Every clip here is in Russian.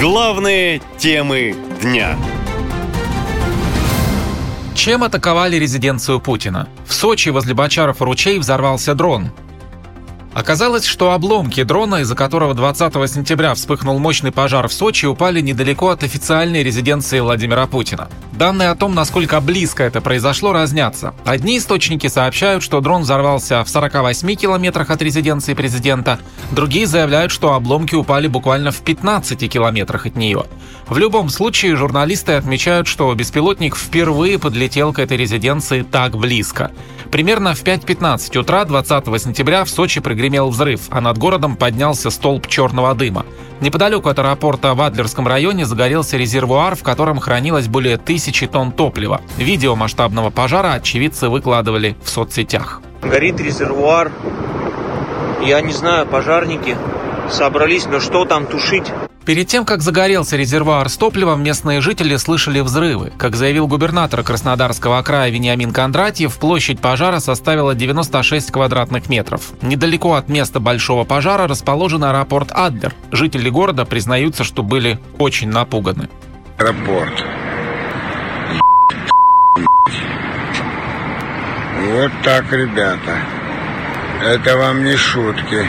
Главные темы дня. Чем атаковали резиденцию Путина? В Сочи возле Бочаров ручей взорвался дрон. Оказалось, что обломки дрона, из-за которого 20 сентября вспыхнул мощный пожар в Сочи, упали недалеко от официальной резиденции Владимира Путина. Данные о том, насколько близко это произошло, разнятся. Одни источники сообщают, что дрон взорвался в 48 километрах от резиденции президента, другие заявляют, что обломки упали буквально в 15 километрах от нее. В любом случае, журналисты отмечают, что беспилотник впервые подлетел к этой резиденции так близко. Примерно в 5.15 утра 20 сентября в Сочи прогремел взрыв, а над городом поднялся столб черного дыма. Неподалеку от аэропорта в Адлерском районе загорелся резервуар, в котором хранилось более тысячи тонн топлива. Видео масштабного пожара очевидцы выкладывали в соцсетях. Горит резервуар. Я не знаю, пожарники собрались, но что там тушить? Перед тем, как загорелся резервуар с топливом, местные жители слышали взрывы. Как заявил губернатор Краснодарского края Вениамин Кондратьев, площадь пожара составила 96 квадратных метров. Недалеко от места большого пожара расположен аэропорт Адлер. Жители города признаются, что были очень напуганы. Аэропорт. Вот так, ребята. Это вам не шутки.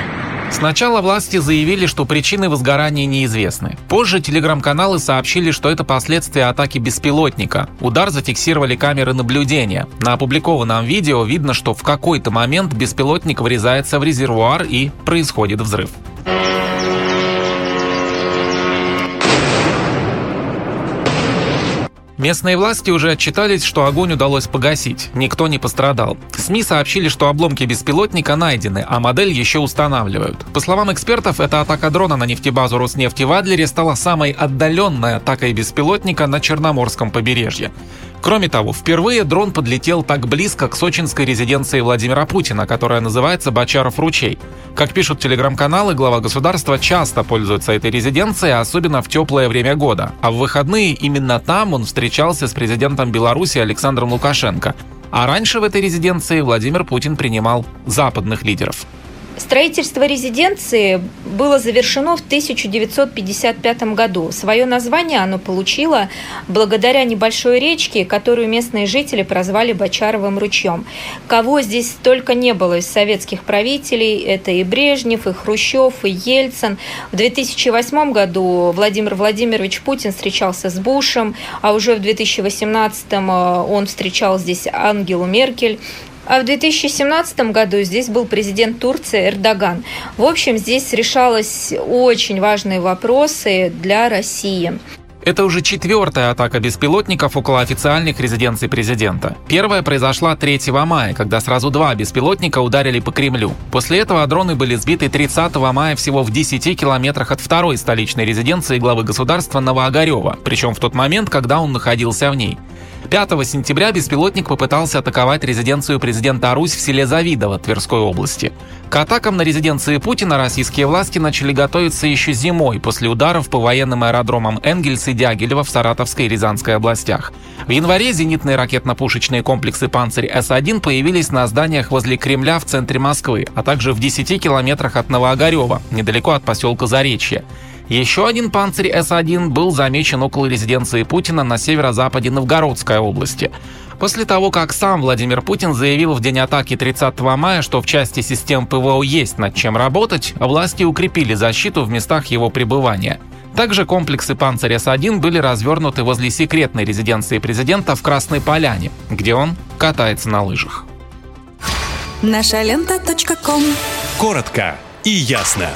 Сначала власти заявили, что причины возгорания неизвестны. Позже телеграм-каналы сообщили, что это последствия атаки беспилотника. Удар зафиксировали камеры наблюдения. На опубликованном видео видно, что в какой-то момент беспилотник врезается в резервуар и происходит взрыв. Местные власти уже отчитались, что огонь удалось погасить. Никто не пострадал. СМИ сообщили, что обломки беспилотника найдены, а модель еще устанавливают. По словам экспертов, эта атака дрона на нефтебазу Роснефти в Адлере стала самой отдаленной атакой беспилотника на Черноморском побережье. Кроме того, впервые дрон подлетел так близко к сочинской резиденции Владимира Путина, которая называется Бочаров ручей. Как пишут телеграм-каналы, глава государства часто пользуется этой резиденцией, особенно в теплое время года. А в выходные именно там он встречался с президентом Беларуси Александром Лукашенко. А раньше в этой резиденции Владимир Путин принимал западных лидеров. Строительство резиденции было завершено в 1955 году. Свое название оно получило благодаря небольшой речке, которую местные жители прозвали Бочаровым ручьем. Кого здесь только не было из советских правителей, это и Брежнев, и Хрущев, и Ельцин. В 2008 году Владимир Владимирович Путин встречался с Бушем, а уже в 2018 э, он встречал здесь Ангелу Меркель. А в 2017 году здесь был президент Турции Эрдоган. В общем, здесь решалось очень важные вопросы для России. Это уже четвертая атака беспилотников около официальных резиденций президента. Первая произошла 3 мая, когда сразу два беспилотника ударили по Кремлю. После этого дроны были сбиты 30 мая всего в 10 километрах от второй столичной резиденции главы государства Новоогарева, причем в тот момент, когда он находился в ней. 5 сентября беспилотник попытался атаковать резиденцию президента Русь в селе Завидово Тверской области. К атакам на резиденции Путина российские власти начали готовиться еще зимой после ударов по военным аэродромам Энгельс и Дягилева в Саратовской и Рязанской областях. В январе зенитные ракетно-пушечные комплексы «Панцирь С-1» появились на зданиях возле Кремля в центре Москвы, а также в 10 километрах от Новоогарева, недалеко от поселка Заречье. Еще один «Панцирь С-1» был замечен около резиденции Путина на северо-западе Новгородской области. После того, как сам Владимир Путин заявил в день атаки 30 мая, что в части систем ПВО есть над чем работать, власти укрепили защиту в местах его пребывания. Также комплексы «Панцирь С-1» были развернуты возле секретной резиденции президента в Красной Поляне, где он катается на лыжах. Наша лента. Коротко и ясно.